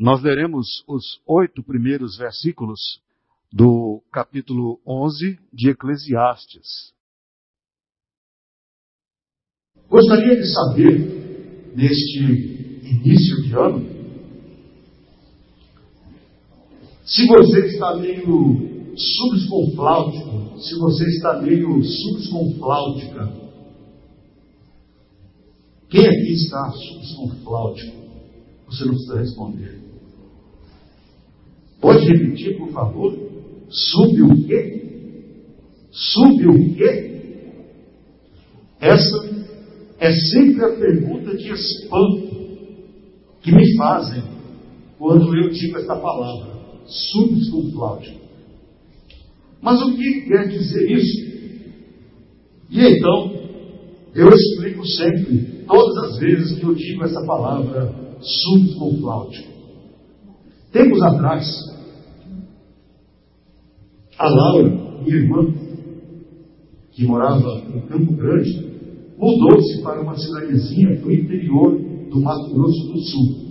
Nós leremos os oito primeiros versículos do capítulo 11 de Eclesiastes. Gostaria de saber, neste início de ano, se você está meio subsconfláutico, se você está meio subsconfláutica. Quem aqui está subsconfláutico? Você não precisa responder. Pode repetir, por favor? Sube o quê? Sube o quê? Essa é sempre a pergunta de espanto que me fazem quando eu digo esta palavra, subsconfláutico. Mas o que quer dizer isso? E então, eu explico sempre, todas as vezes que eu digo essa palavra, subsconfláutico. Tempos atrás, a Laura, minha irmã, que morava em Campo Grande, mudou-se para uma cidadezinha do interior do Mato Grosso do Sul.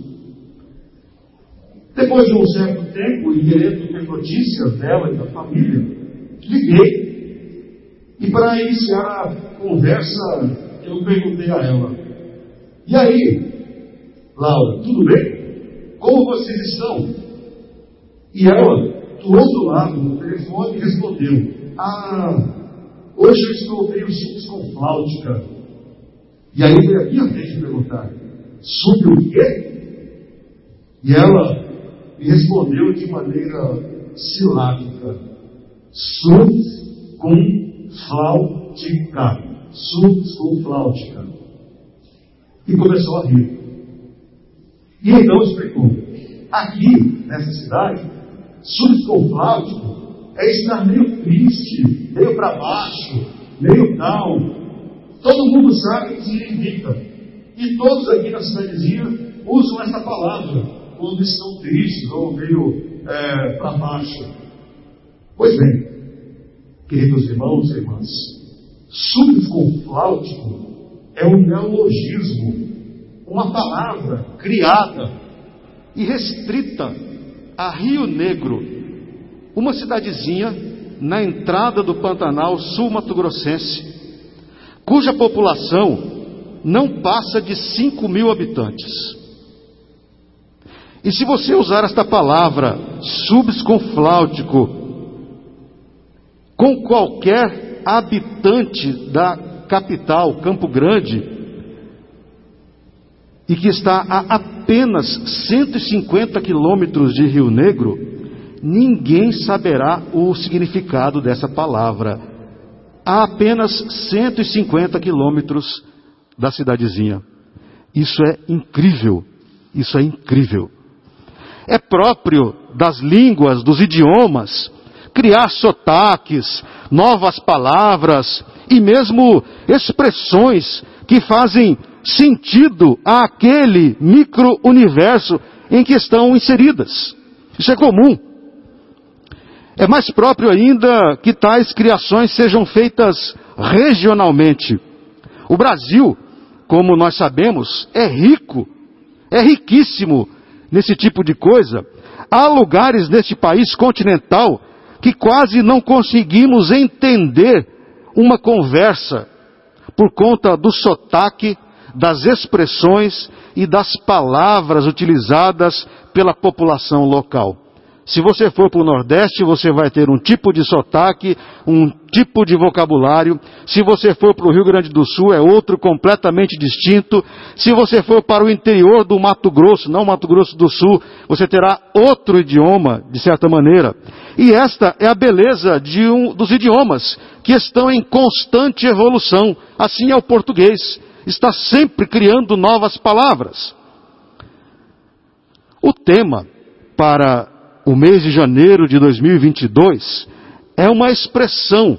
Depois de um certo tempo, e querendo ter notícias dela e da família, liguei. E para iniciar a conversa, eu perguntei a ela: E aí, Laura, tudo bem? Como vocês estão? E ela, do outro lado do telefone, respondeu: Ah, hoje eu estou meio subsconfláutica. E aí foi a minha vez de perguntar: sobre o quê? E ela me respondeu de maneira silábica: com flautica. E começou a rir. E então explicou: aqui, nessa cidade, flautico é estar meio triste, meio para baixo, meio down, Todo mundo sabe que significa. E todos aqui na cidadezinha usam essa palavra quando estão tristes ou meio é, para baixo. Pois bem, queridos irmãos e irmãs, subconfláutico é um neologismo, uma palavra criada e restrita a Rio Negro, uma cidadezinha na entrada do Pantanal sul-mato-grossense, cuja população não passa de 5 mil habitantes. E se você usar esta palavra subsconfláutico com qualquer habitante da capital, Campo Grande, e que está a apenas 150 quilômetros de Rio Negro, ninguém saberá o significado dessa palavra a apenas 150 quilômetros da cidadezinha. Isso é incrível. Isso é incrível. É próprio das línguas, dos idiomas, criar sotaques, novas palavras e mesmo expressões que fazem sentido àquele micro-universo em que estão inseridas. Isso é comum. É mais próprio ainda que tais criações sejam feitas regionalmente. O Brasil, como nós sabemos, é rico, é riquíssimo nesse tipo de coisa. Há lugares neste país continental que quase não conseguimos entender uma conversa por conta do sotaque, das expressões e das palavras utilizadas pela população local. Se você for para o Nordeste, você vai ter um tipo de sotaque, um tipo de vocabulário. Se você for para o Rio Grande do Sul, é outro completamente distinto. Se você for para o interior do Mato Grosso, não Mato Grosso do Sul, você terá outro idioma, de certa maneira. E esta é a beleza um, dos idiomas, que estão em constante evolução. Assim é o português. Está sempre criando novas palavras. O tema para o mês de janeiro de 2022 é uma expressão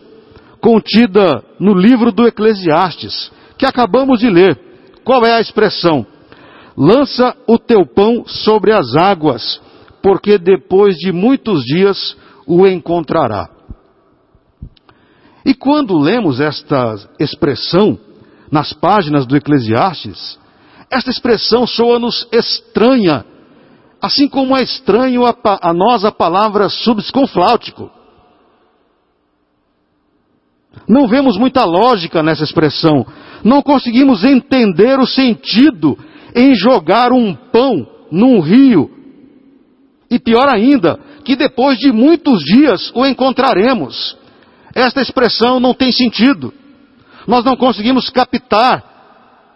contida no livro do Eclesiastes, que acabamos de ler. Qual é a expressão? Lança o teu pão sobre as águas, porque depois de muitos dias o encontrará. E quando lemos esta expressão nas páginas do Eclesiastes, esta expressão soa-nos estranha Assim como é estranho a, a nós a palavra subsconfláutico. Não vemos muita lógica nessa expressão. Não conseguimos entender o sentido em jogar um pão num rio. E pior ainda, que depois de muitos dias o encontraremos. Esta expressão não tem sentido. Nós não conseguimos captar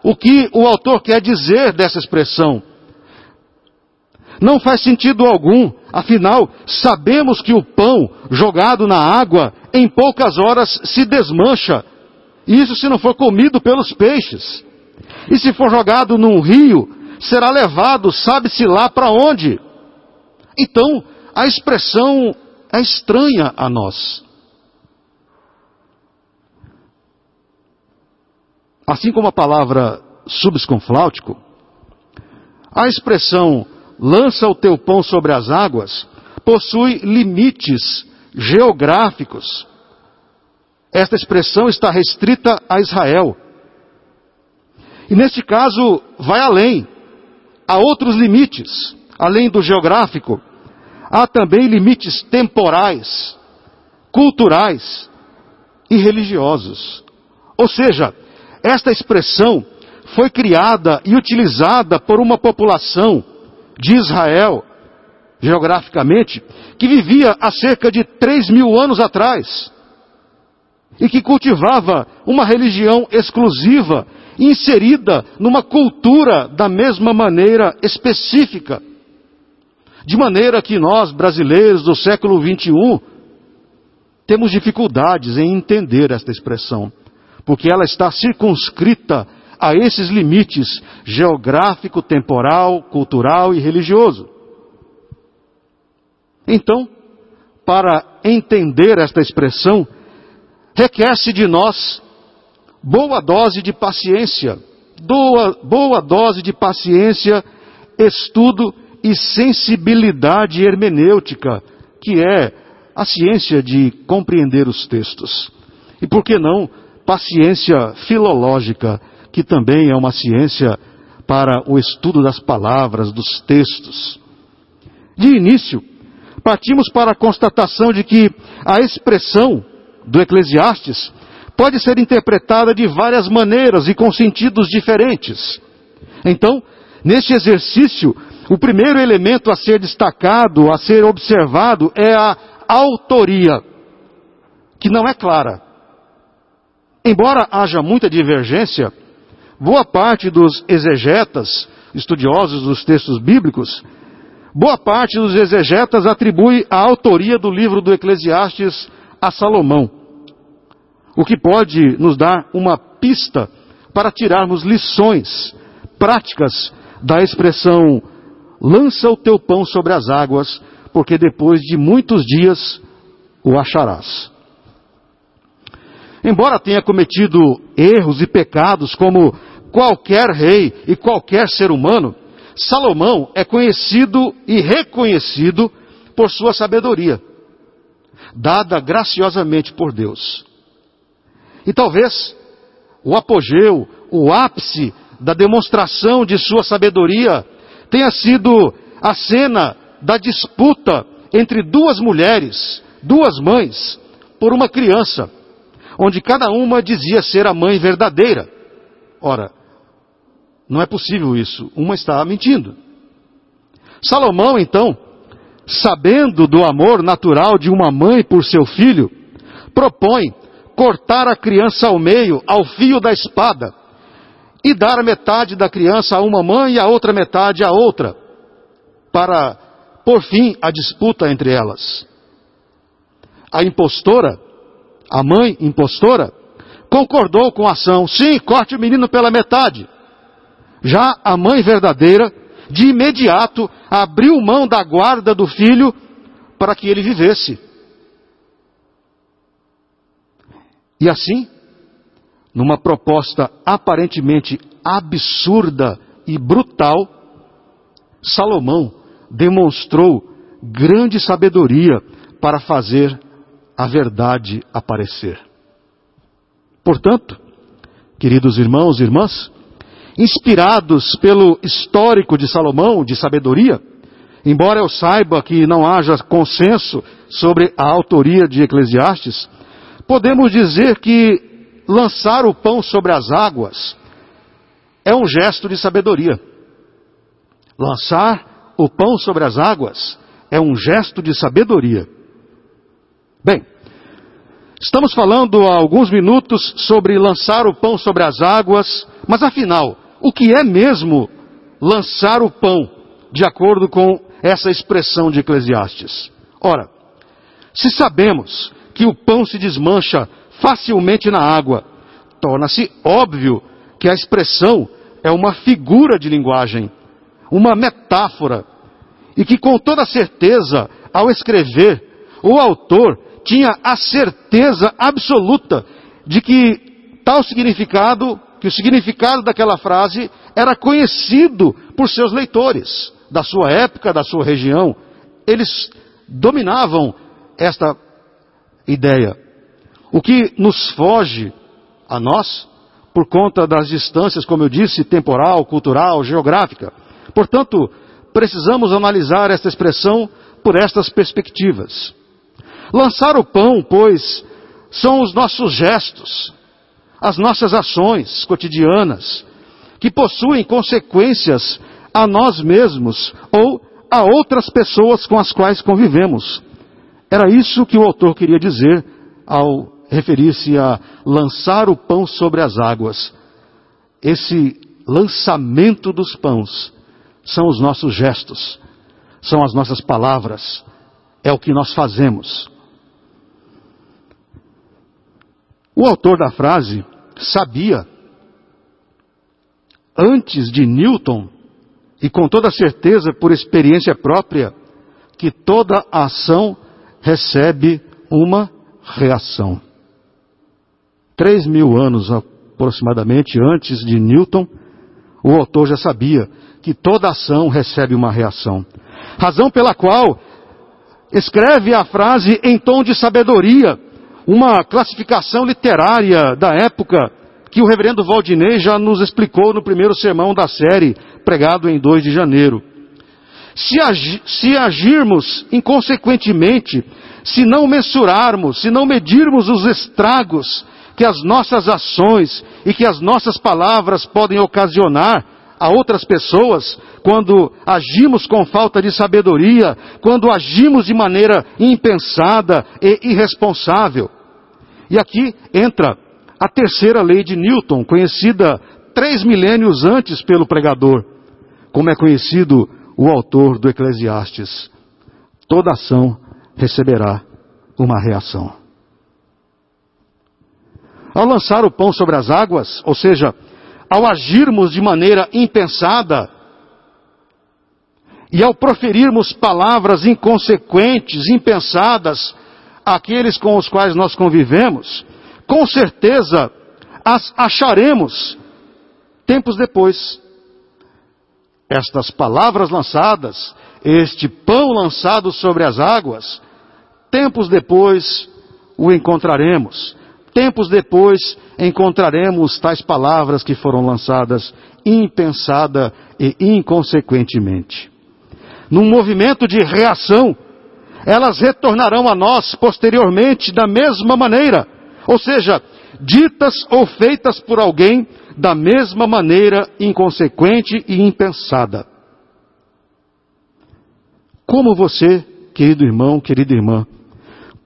o que o autor quer dizer dessa expressão. Não faz sentido algum, afinal, sabemos que o pão jogado na água em poucas horas se desmancha. Isso se não for comido pelos peixes. E se for jogado num rio, será levado, sabe-se lá para onde. Então, a expressão é estranha a nós. Assim como a palavra subsconfláutico, a expressão lança o teu pão sobre as águas possui limites geográficos. Esta expressão está restrita a Israel. E neste caso, vai além. Há outros limites, além do geográfico. Há também limites temporais, culturais e religiosos. Ou seja, esta expressão foi criada e utilizada por uma população de Israel, geograficamente, que vivia há cerca de 3 mil anos atrás e que cultivava uma religião exclusiva, inserida numa cultura da mesma maneira específica. De maneira que nós, brasileiros do século 21, temos dificuldades em entender esta expressão porque ela está circunscrita a esses limites geográfico, temporal, cultural e religioso. Então, para entender esta expressão, requer-se de nós boa dose de paciência, boa, boa dose de paciência, estudo e sensibilidade hermenêutica, que é a ciência de compreender os textos. E por que não paciência filológica, que também é uma ciência para o estudo das palavras, dos textos. De início, partimos para a constatação de que a expressão do Eclesiastes pode ser interpretada de várias maneiras e com sentidos diferentes. Então, neste exercício, o primeiro elemento a ser destacado, a ser observado, é a autoria, que não é clara. Embora haja muita divergência, boa parte dos exegetas, estudiosos dos textos bíblicos, boa parte dos exegetas atribui a autoria do livro do Eclesiastes a Salomão. O que pode nos dar uma pista para tirarmos lições práticas da expressão lança o teu pão sobre as águas, porque depois de muitos dias o acharás. Embora tenha cometido erros e pecados como qualquer rei e qualquer ser humano, Salomão é conhecido e reconhecido por sua sabedoria, dada graciosamente por Deus. E talvez o apogeu, o ápice da demonstração de sua sabedoria tenha sido a cena da disputa entre duas mulheres, duas mães, por uma criança onde cada uma dizia ser a mãe verdadeira. Ora, não é possível isso, uma está mentindo. Salomão, então, sabendo do amor natural de uma mãe por seu filho, propõe cortar a criança ao meio, ao fio da espada, e dar metade da criança a uma mãe e a outra metade a outra, para por fim a disputa entre elas. A impostora a mãe impostora, concordou com a ação. Sim, corte o menino pela metade. Já a mãe verdadeira, de imediato, abriu mão da guarda do filho para que ele vivesse. E assim, numa proposta aparentemente absurda e brutal, Salomão demonstrou grande sabedoria para fazer a verdade aparecer. Portanto, queridos irmãos e irmãs, inspirados pelo histórico de Salomão de sabedoria, embora eu saiba que não haja consenso sobre a autoria de Eclesiastes, podemos dizer que lançar o pão sobre as águas é um gesto de sabedoria. Lançar o pão sobre as águas é um gesto de sabedoria. Bem, estamos falando há alguns minutos sobre lançar o pão sobre as águas, mas afinal, o que é mesmo lançar o pão, de acordo com essa expressão de Eclesiastes? Ora, se sabemos que o pão se desmancha facilmente na água, torna-se óbvio que a expressão é uma figura de linguagem, uma metáfora, e que com toda certeza, ao escrever, o autor tinha a certeza absoluta de que tal significado, que o significado daquela frase era conhecido por seus leitores, da sua época, da sua região. Eles dominavam esta ideia. O que nos foge a nós por conta das distâncias, como eu disse, temporal, cultural, geográfica. Portanto, precisamos analisar esta expressão por estas perspectivas. Lançar o pão, pois, são os nossos gestos, as nossas ações cotidianas, que possuem consequências a nós mesmos ou a outras pessoas com as quais convivemos. Era isso que o autor queria dizer ao referir-se a lançar o pão sobre as águas. Esse lançamento dos pães são os nossos gestos, são as nossas palavras, é o que nós fazemos. O autor da frase sabia, antes de Newton, e com toda certeza por experiência própria, que toda ação recebe uma reação. Três mil anos aproximadamente antes de Newton, o autor já sabia que toda ação recebe uma reação. Razão pela qual escreve a frase em tom de sabedoria, uma classificação literária da época que o reverendo Valdinei já nos explicou no primeiro sermão da série, pregado em 2 de janeiro. Se, agi, se agirmos inconsequentemente, se não mensurarmos, se não medirmos os estragos que as nossas ações e que as nossas palavras podem ocasionar a outras pessoas quando agimos com falta de sabedoria, quando agimos de maneira impensada e irresponsável. E aqui entra a terceira lei de Newton, conhecida três milênios antes pelo pregador, como é conhecido o autor do Eclesiastes. Toda ação receberá uma reação. Ao lançar o pão sobre as águas, ou seja, ao agirmos de maneira impensada, e ao proferirmos palavras inconsequentes, impensadas, àqueles com os quais nós convivemos, com certeza as acharemos tempos depois. Estas palavras lançadas, este pão lançado sobre as águas, tempos depois o encontraremos tempos depois encontraremos tais palavras que foram lançadas impensada e inconsequentemente. Num movimento de reação, elas retornarão a nós posteriormente da mesma maneira, ou seja, ditas ou feitas por alguém da mesma maneira inconsequente e impensada. Como você, querido irmão, querida irmã,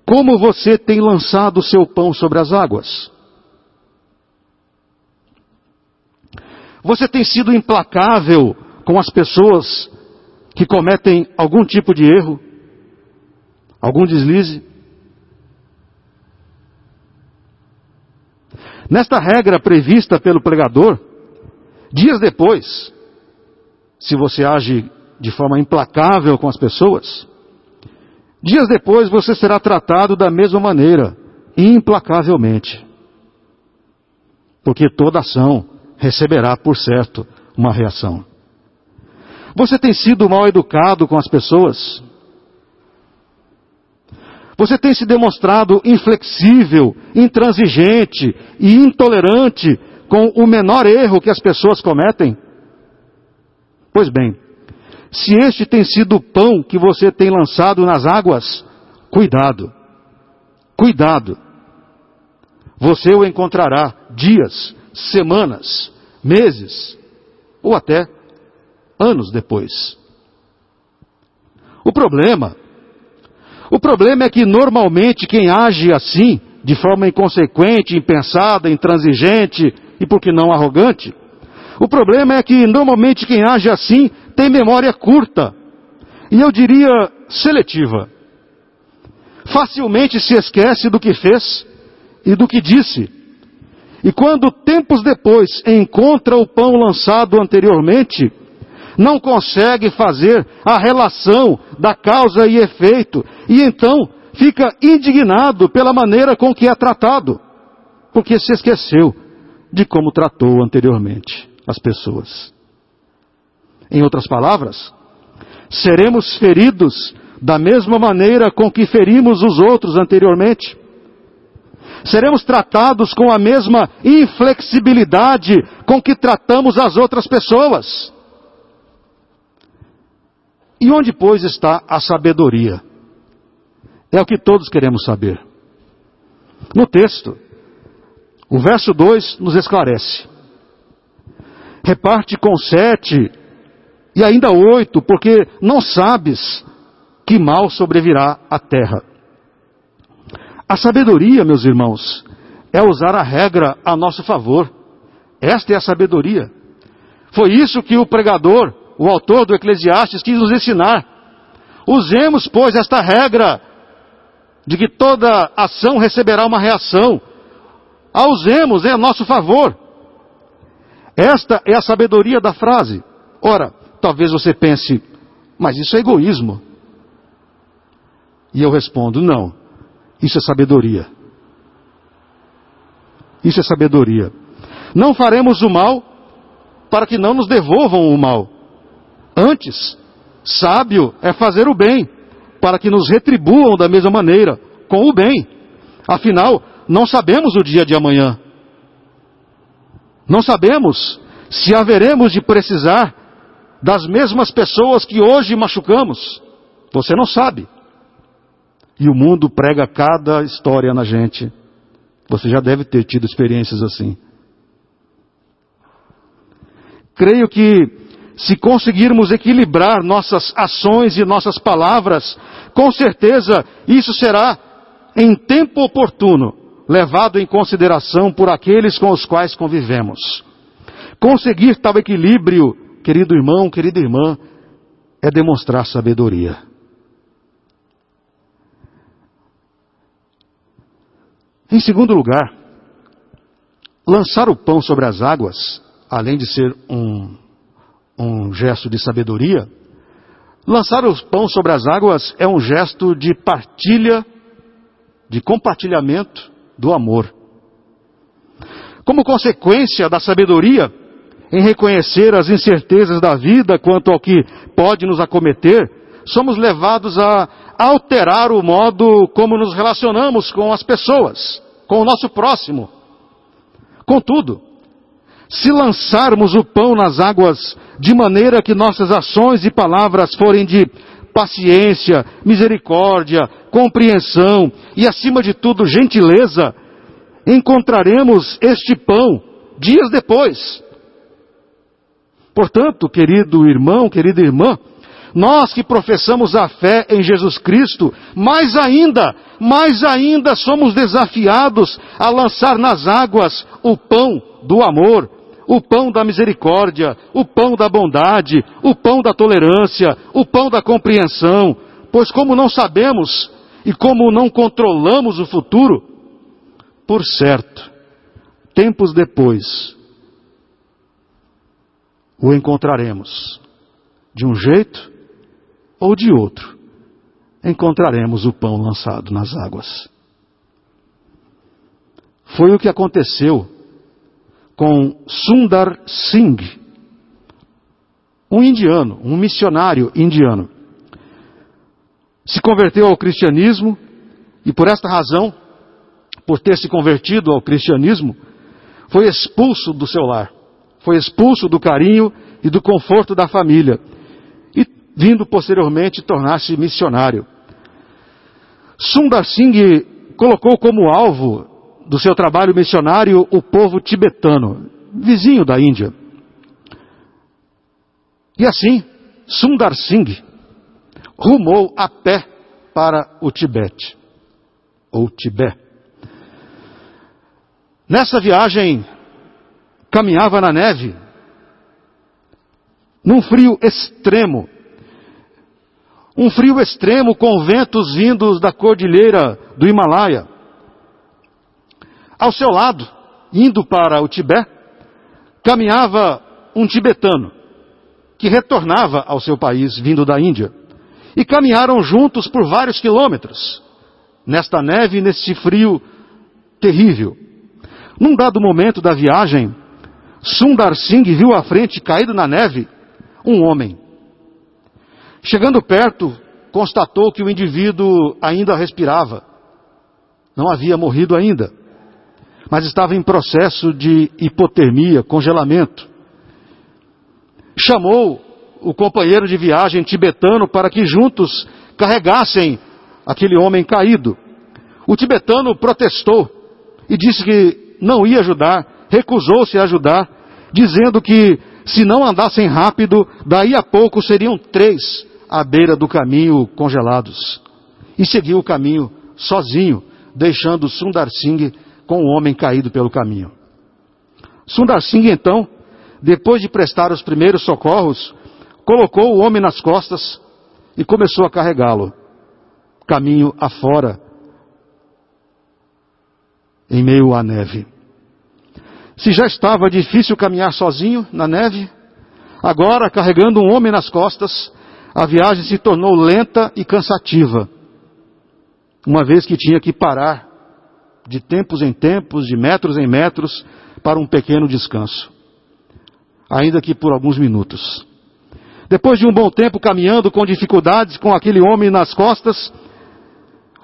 como você tem lançado o seu pão sobre as águas? Você tem sido implacável com as pessoas que cometem algum tipo de erro? Algum deslize? Nesta regra prevista pelo pregador, dias depois, se você age de forma implacável com as pessoas, Dias depois você será tratado da mesma maneira, implacavelmente. Porque toda ação receberá, por certo, uma reação. Você tem sido mal educado com as pessoas? Você tem se demonstrado inflexível, intransigente e intolerante com o menor erro que as pessoas cometem? Pois bem, Se este tem sido o pão que você tem lançado nas águas, cuidado, cuidado. Você o encontrará dias, semanas, meses ou até anos depois. O problema, o problema é que normalmente quem age assim, de forma inconsequente, impensada, intransigente e por que não arrogante, o problema é que normalmente quem age assim tem memória curta e eu diria seletiva. Facilmente se esquece do que fez e do que disse. E quando tempos depois encontra o pão lançado anteriormente, não consegue fazer a relação da causa e efeito, e então fica indignado pela maneira com que é tratado, porque se esqueceu de como tratou anteriormente as pessoas. Em outras palavras, seremos feridos da mesma maneira com que ferimos os outros anteriormente. Seremos tratados com a mesma inflexibilidade com que tratamos as outras pessoas. E onde, pois, está a sabedoria? É o que todos queremos saber. No texto, o verso 2 nos esclarece. Reparte com sete e ainda oito, porque não sabes que mal sobrevirá à terra. A sabedoria, meus irmãos, é usar a regra a nosso favor. Esta é a sabedoria. Foi isso que o pregador, o autor do Eclesiastes, quis nos ensinar. Usemos, pois, esta regra de que toda ação receberá uma reação. A usemos em nosso favor. Esta é a sabedoria da frase. Ora, talvez você pense, mas isso é egoísmo. E eu respondo, não. Isso é sabedoria. Isso é sabedoria. Não faremos o mal para que não nos devolvam o mal. Antes, sábio é fazer o bem, para que nos retribuam da mesma maneira, com o bem. Afinal, não sabemos o dia de amanhã. Não sabemos se haveremos de precisar das mesmas pessoas que hoje machucamos. Você não sabe. E o mundo prega cada história na gente. Você já deve ter tido experiências assim. Creio que se conseguirmos equilibrar nossas ações e nossas palavras, com certeza isso será em tempo oportuno levado em consideração por aqueles com os quais convivemos. Conseguir tal equilíbrio querido irmão, querida irmã, é demonstrar sabedoria. Em segundo lugar, lançar o pão sobre as águas, além de ser um, um gesto de sabedoria, lançar o pão sobre as águas é um gesto de partilha, de compartilhamento do amor. Como consequência da sabedoria, em reconhecer as incertezas da vida quanto ao que pode nos acometer, somos levados a alterar o modo como nos relacionamos com as pessoas, com o nosso próximo. Contudo, se lançarmos o pão nas águas de maneira que nossas ações e palavras forem de paciência, misericórdia, compreensão e, acima de tudo, gentileza, encontraremos este pão dias depois. Portanto, querido irmão, querida irmã, nós que professamos a fé em Jesus Cristo, mais ainda, mais ainda somos desafiados a lançar nas águas o pão do amor, o pão da misericórdia, o pão da bondade, o pão da tolerância, o pão da compreensão, pois como não sabemos e como não controlamos o futuro, por certo, tempos depois, o encontraremos. De um jeito ou de outro, encontraremos o pão lançado nas águas. Foi o que aconteceu com Sundar Singh, um indiano, um missionário indiano. Se converteu ao cristianismo e por esta razão, por ter se convertido ao cristianismo, foi expulso do seu lar foi expulso do carinho e do conforto da família. E vindo posteriormente tornar-se missionário. Sundar Singh colocou como alvo do seu trabalho missionário o povo tibetano, vizinho da Índia. E assim, Sundar Singh rumou a pé para o Tibete, ou Tibete. Nessa viagem, caminhava na neve, num frio extremo. Um frio extremo com ventos vindos da cordilheira do Himalaia. Ao seu lado, indo para o Tibete, caminhava um tibetano que retornava ao seu país vindo da Índia. E caminharam juntos por vários quilômetros, nesta neve e neste frio terrível. Num dado momento da viagem, Sundar Singh viu à frente, caído na neve, um homem. Chegando perto, constatou que o indivíduo ainda respirava. Não havia morrido ainda, mas estava em processo de hipotermia, congelamento. Chamou o companheiro de viagem tibetano para que juntos carregassem aquele homem caído. O tibetano protestou e disse que não ia ajudar, recusou-se a ajudar, dizendo que se não andassem rápido, daí a pouco seriam três à beira do caminho congelados. E seguiu o caminho sozinho, deixando Sundar Singh com o homem caído pelo caminho. Sundar Singh então, depois de prestar os primeiros socorros, colocou o homem nas costas e começou a carregá-lo, caminho afora, em meio à neve. Se já estava difícil caminhar sozinho na neve, agora, carregando um homem nas costas, a viagem se tornou lenta e cansativa, uma vez que tinha que parar de tempos em tempos, de metros em metros, para um pequeno descanso, ainda que por alguns minutos. Depois de um bom tempo caminhando com dificuldades com aquele homem nas costas,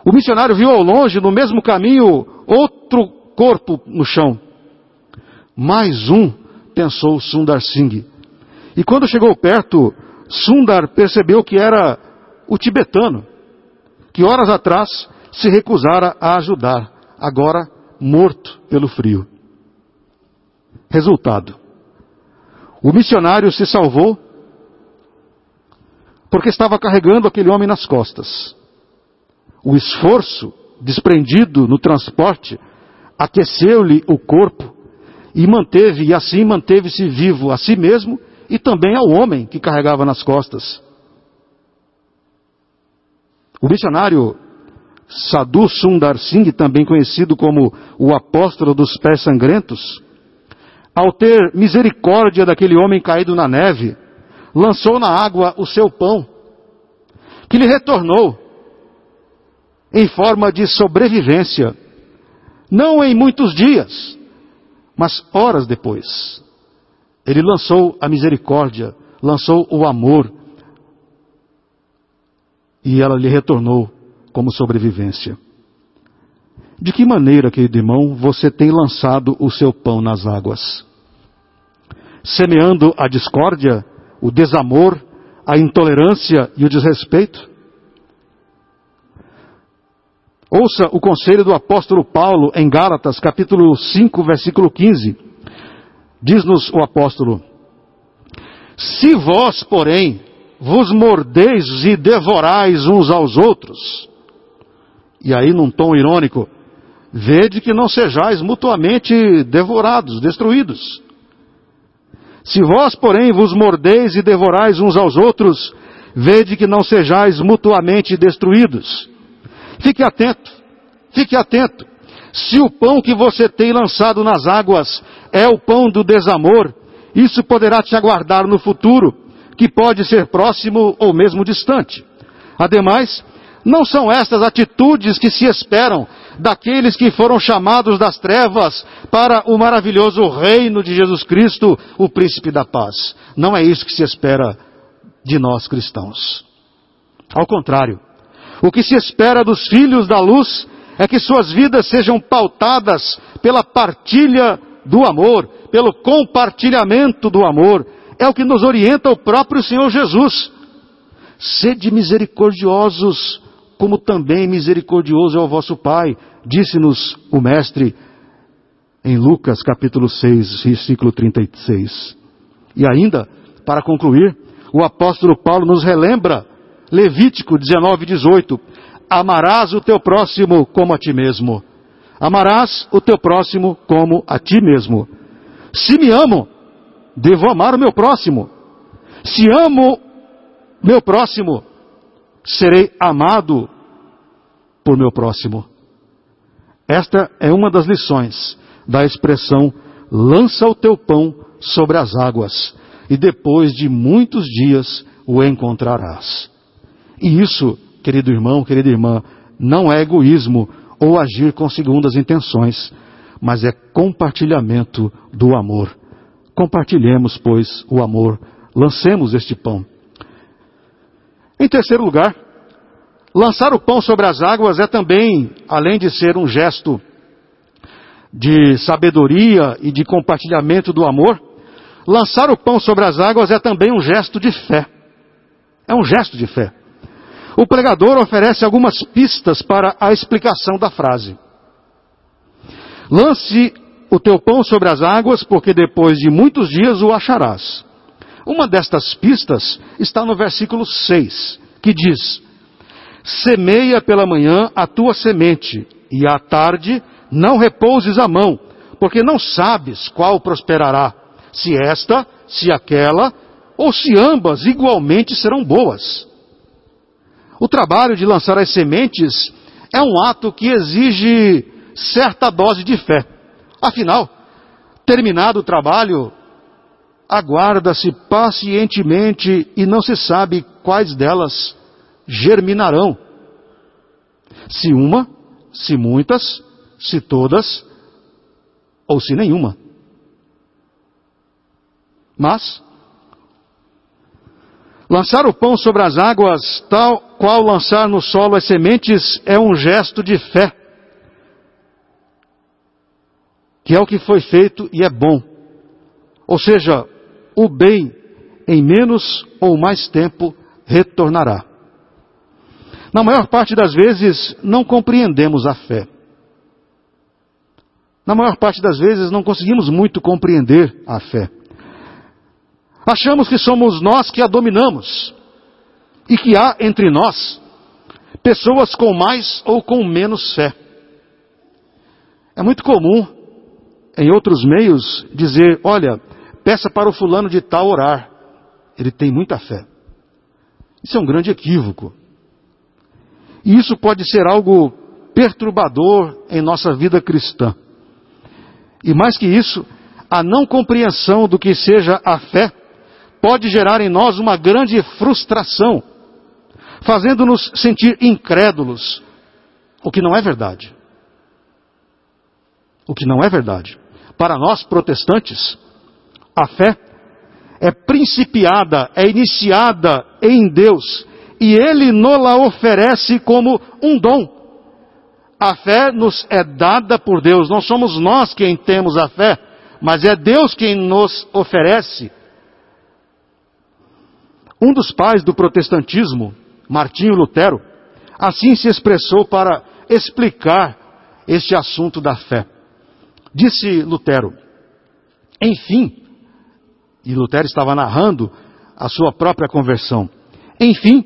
o missionário viu ao longe, no mesmo caminho, outro corpo no chão. Mais um, pensou Sundar Singh. E quando chegou perto, Sundar percebeu que era o tibetano, que horas atrás se recusara a ajudar, agora morto pelo frio. Resultado: o missionário se salvou porque estava carregando aquele homem nas costas. O esforço desprendido no transporte aqueceu-lhe o corpo e manteve, e assim manteve-se vivo a si mesmo e também ao homem que carregava nas costas. O missionário Sadhu Sundar Singh, também conhecido como o apóstolo dos pés sangrentos, ao ter misericórdia daquele homem caído na neve, lançou na água o seu pão, que lhe retornou em forma de sobrevivência, não em muitos dias, mas horas depois, ele lançou a misericórdia, lançou o amor, e ela lhe retornou como sobrevivência. De que maneira, querido irmão, você tem lançado o seu pão nas águas? Semeando a discórdia, o desamor, a intolerância e o desrespeito? Ouça o conselho do apóstolo Paulo em Gálatas, capítulo 5, versículo 15. Diz-nos o apóstolo: Se vós, porém, vos mordeis e devorais uns aos outros, e aí num tom irônico, vede que não sejais mutuamente devorados, destruídos. Se vós, porém, vos mordeis e devorais uns aos outros, vede que não sejais mutuamente destruídos. Fique atento, fique atento. Se o pão que você tem lançado nas águas é o pão do desamor, isso poderá te aguardar no futuro, que pode ser próximo ou mesmo distante. Ademais, não são estas atitudes que se esperam daqueles que foram chamados das trevas para o maravilhoso reino de Jesus Cristo, o príncipe da paz. Não é isso que se espera de nós cristãos. Ao contrário, o que se espera dos filhos da luz é que suas vidas sejam pautadas pela partilha do amor, pelo compartilhamento do amor. É o que nos orienta o próprio Senhor Jesus. Sede misericordiosos, como também misericordioso é o vosso Pai, disse-nos o Mestre em Lucas capítulo 6, versículo 36. E ainda, para concluir, o apóstolo Paulo nos relembra Levítico 19, 18: Amarás o teu próximo como a ti mesmo. Amarás o teu próximo como a ti mesmo. Se me amo, devo amar o meu próximo. Se amo meu próximo, serei amado por meu próximo. Esta é uma das lições da expressão lança o teu pão sobre as águas, e depois de muitos dias o encontrarás. E isso, querido irmão, querida irmã, não é egoísmo ou agir com segundas intenções, mas é compartilhamento do amor. Compartilhemos, pois, o amor, lancemos este pão. Em terceiro lugar, lançar o pão sobre as águas é também, além de ser um gesto de sabedoria e de compartilhamento do amor, lançar o pão sobre as águas é também um gesto de fé. É um gesto de fé. O pregador oferece algumas pistas para a explicação da frase. Lance o teu pão sobre as águas, porque depois de muitos dias o acharás. Uma destas pistas está no versículo 6, que diz: Semeia pela manhã a tua semente, e à tarde não repouses a mão, porque não sabes qual prosperará, se esta, se aquela, ou se ambas igualmente serão boas. O trabalho de lançar as sementes é um ato que exige certa dose de fé. Afinal, terminado o trabalho, aguarda-se pacientemente e não se sabe quais delas germinarão. Se uma, se muitas, se todas ou se nenhuma. Mas, lançar o pão sobre as águas, tal qual lançar no solo as sementes, é um gesto de fé, que é o que foi feito e é bom. Ou seja, o bem em menos ou mais tempo retornará. Na maior parte das vezes, não compreendemos a fé. Na maior parte das vezes, não conseguimos muito compreender a fé. Achamos que somos nós que a dominamos e que há entre nós pessoas com mais ou com menos fé. É muito comum, em outros meios, dizer: olha, peça para o fulano de tal orar. Ele tem muita fé. Isso é um grande equívoco. E isso pode ser algo perturbador em nossa vida cristã. E mais que isso, a não compreensão do que seja a fé pode gerar em nós uma grande frustração, fazendo-nos sentir incrédulos, o que não é verdade. O que não é verdade. Para nós protestantes, a fé é principiada, é iniciada em Deus e Ele nos la oferece como um dom. A fé nos é dada por Deus, não somos nós quem temos a fé, mas é Deus quem nos oferece. Um dos pais do protestantismo, Martinho Lutero, assim se expressou para explicar este assunto da fé. Disse Lutero: Enfim, e Lutero estava narrando a sua própria conversão. Enfim,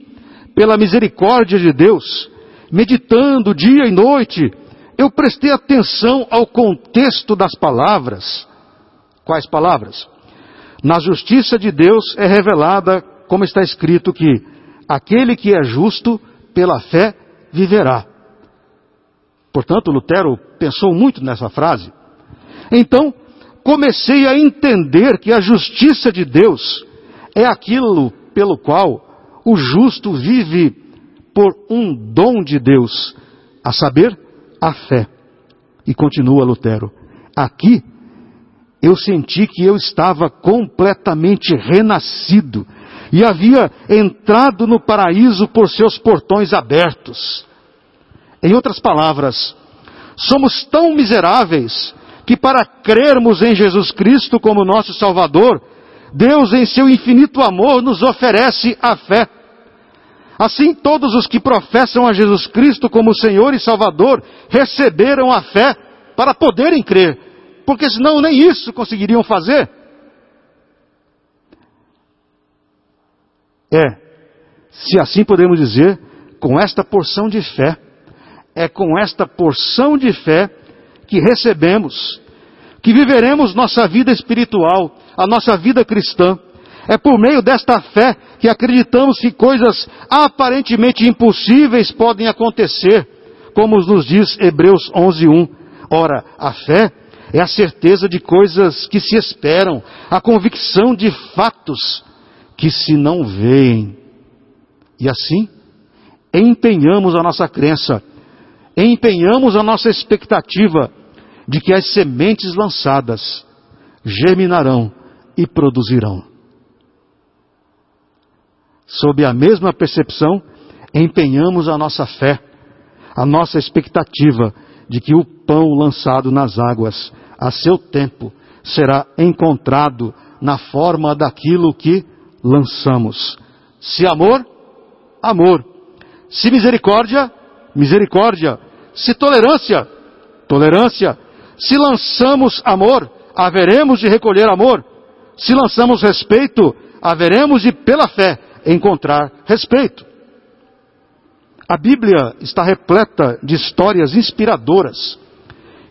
pela misericórdia de Deus, meditando dia e noite, eu prestei atenção ao contexto das palavras. Quais palavras? Na justiça de Deus é revelada, como está escrito, que aquele que é justo pela fé viverá. Portanto, Lutero pensou muito nessa frase. Então, comecei a entender que a justiça de Deus é aquilo pelo qual o justo vive por um dom de Deus, a saber, a fé. E continua Lutero: aqui eu senti que eu estava completamente renascido e havia entrado no paraíso por seus portões abertos. Em outras palavras, somos tão miseráveis que para crermos em Jesus Cristo como nosso Salvador, Deus, em seu infinito amor, nos oferece a fé. Assim, todos os que professam a Jesus Cristo como Senhor e Salvador receberam a fé para poderem crer, porque senão nem isso conseguiriam fazer. É, se assim podemos dizer, com esta porção de fé, é com esta porção de fé que recebemos, que viveremos nossa vida espiritual, a nossa vida cristã. É por meio desta fé que acreditamos que coisas aparentemente impossíveis podem acontecer, como nos diz Hebreus 11:1. Ora, a fé é a certeza de coisas que se esperam, a convicção de fatos que se não veem. E assim, empenhamos a nossa crença, empenhamos a nossa expectativa de que as sementes lançadas germinarão e produzirão. Sob a mesma percepção, empenhamos a nossa fé, a nossa expectativa de que o pão lançado nas águas, a seu tempo, será encontrado na forma daquilo que lançamos. Se amor, amor. Se misericórdia, misericórdia. Se tolerância, tolerância. Se lançamos amor, haveremos de recolher amor. Se lançamos respeito, haveremos de, pela fé, encontrar respeito. A Bíblia está repleta de histórias inspiradoras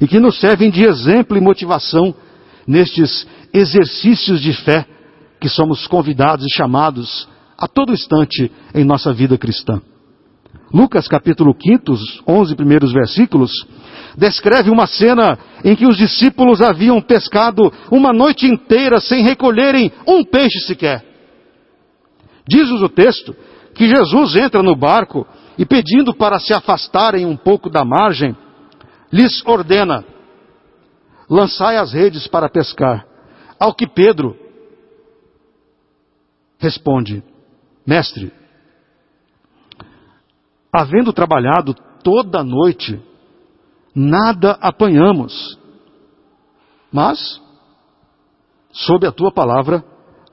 e que nos servem de exemplo e motivação nestes exercícios de fé que somos convidados e chamados a todo instante em nossa vida cristã. Lucas capítulo 5, os 11 primeiros versículos, descreve uma cena em que os discípulos haviam pescado uma noite inteira sem recolherem um peixe sequer. Diz-nos o texto que Jesus entra no barco e pedindo para se afastarem um pouco da margem, lhes ordena, lançai as redes para pescar. Ao que Pedro, responde: Mestre, havendo trabalhado toda a noite, nada apanhamos. Mas, sob a tua palavra,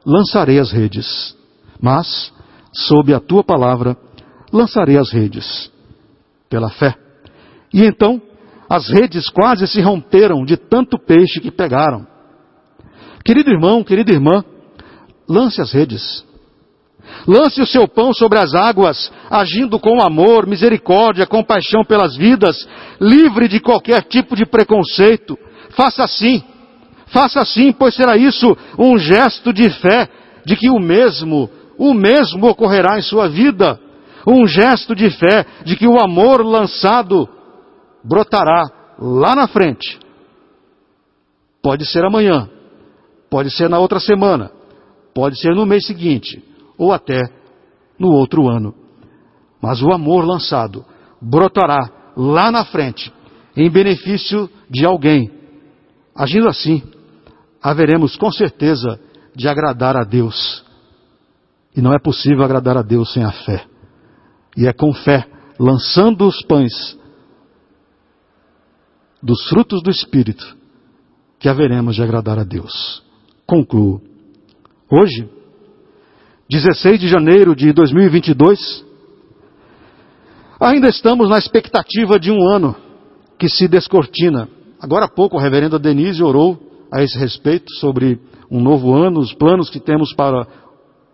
lançarei as redes. Mas, sob a tua palavra, lançarei as redes. Pela fé. E então, as redes quase se romperam de tanto peixe que pegaram. Querido irmão, querida irmã, lance as redes. Lance o seu pão sobre as águas, agindo com amor, misericórdia, compaixão pelas vidas, livre de qualquer tipo de preconceito. Faça assim. Faça assim, pois será isso um gesto de fé de que o mesmo, o mesmo ocorrerá em sua vida. Um gesto de fé de que o amor lançado brotará lá na frente. Pode ser amanhã, pode ser na outra semana, Pode ser no mês seguinte, ou até no outro ano. Mas o amor lançado brotará lá na frente, em benefício de alguém. Agindo assim, haveremos com certeza de agradar a Deus. E não é possível agradar a Deus sem a fé. E é com fé, lançando os pães dos frutos do Espírito, que haveremos de agradar a Deus. Concluo. Hoje, 16 de janeiro de 2022, ainda estamos na expectativa de um ano que se descortina. Agora há pouco a reverenda Denise orou a esse respeito sobre um novo ano, os planos que temos para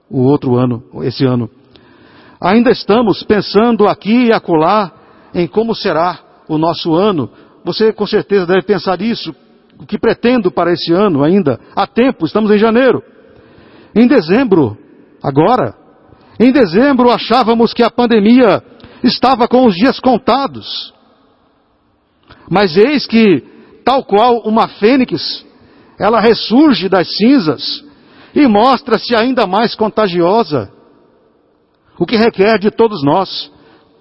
o outro ano, esse ano. Ainda estamos pensando aqui e acolá em como será o nosso ano. Você com certeza deve pensar isso. O que pretendo para esse ano ainda? Há tempo, estamos em janeiro. Em dezembro, agora, em dezembro achávamos que a pandemia estava com os dias contados. Mas eis que, tal qual uma fênix, ela ressurge das cinzas e mostra-se ainda mais contagiosa, o que requer de todos nós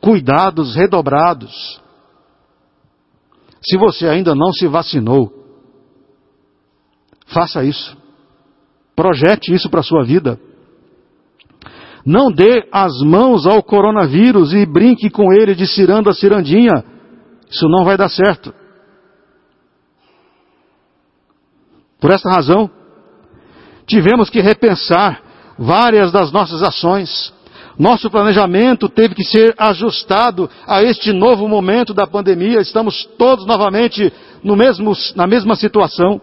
cuidados redobrados. Se você ainda não se vacinou, faça isso. Projete isso para a sua vida. Não dê as mãos ao coronavírus e brinque com ele de ciranda a cirandinha. Isso não vai dar certo. Por esta razão, tivemos que repensar várias das nossas ações, Nosso planejamento teve que ser ajustado a este novo momento da pandemia. Estamos todos novamente no mesmo, na mesma situação.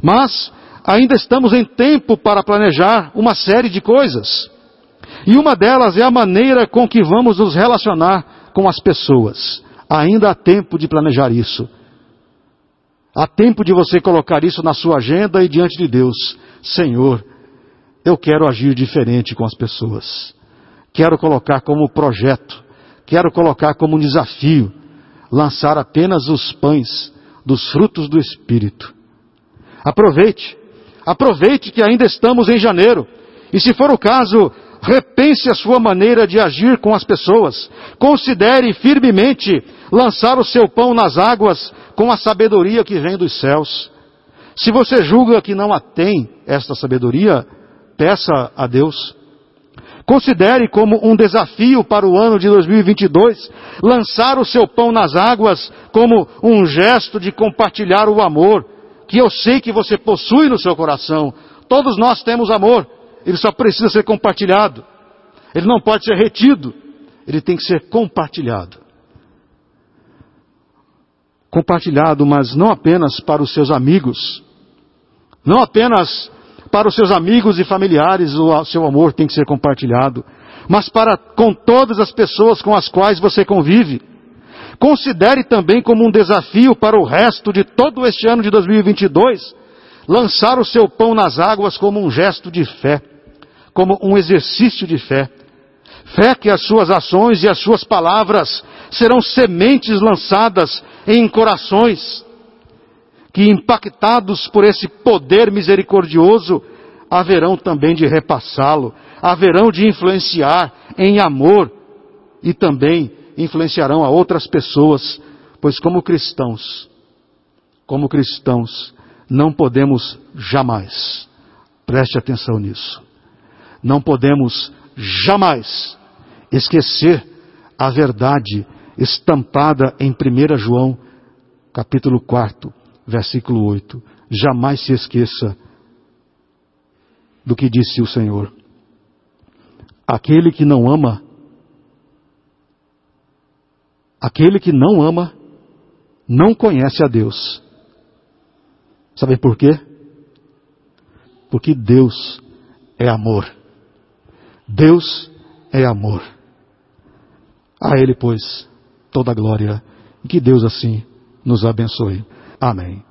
Mas ainda estamos em tempo para planejar uma série de coisas. E uma delas é a maneira com que vamos nos relacionar com as pessoas. Ainda há tempo de planejar isso. Há tempo de você colocar isso na sua agenda e diante de Deus. Senhor, eu quero agir diferente com as pessoas. Quero colocar como projeto, quero colocar como desafio, lançar apenas os pães dos frutos do Espírito. Aproveite, aproveite que ainda estamos em janeiro. E se for o caso, repense a sua maneira de agir com as pessoas. Considere firmemente lançar o seu pão nas águas com a sabedoria que vem dos céus. Se você julga que não a tem esta sabedoria, peça a Deus. Considere como um desafio para o ano de 2022 lançar o seu pão nas águas como um gesto de compartilhar o amor que eu sei que você possui no seu coração. Todos nós temos amor, ele só precisa ser compartilhado. Ele não pode ser retido, ele tem que ser compartilhado. Compartilhado, mas não apenas para os seus amigos, não apenas para os seus amigos e familiares o seu amor tem que ser compartilhado, mas para com todas as pessoas com as quais você convive. Considere também como um desafio para o resto de todo este ano de 2022 lançar o seu pão nas águas como um gesto de fé, como um exercício de fé. Fé que as suas ações e as suas palavras serão sementes lançadas em corações que, impactados por esse poder misericordioso, haverão também de repassá-lo, haverão de influenciar em amor e também influenciarão a outras pessoas, pois como cristãos, como cristãos, não podemos jamais, preste atenção nisso, não podemos jamais esquecer a verdade estampada em 1 João, capítulo 4, versículo 8. Jamais se esqueça do que disse o Senhor. Aquele que não ama Aquele que não ama, não conhece a Deus. Sabe por quê? Porque Deus é amor. Deus é amor. A Ele, pois, toda a glória. Que Deus assim nos abençoe. Amém.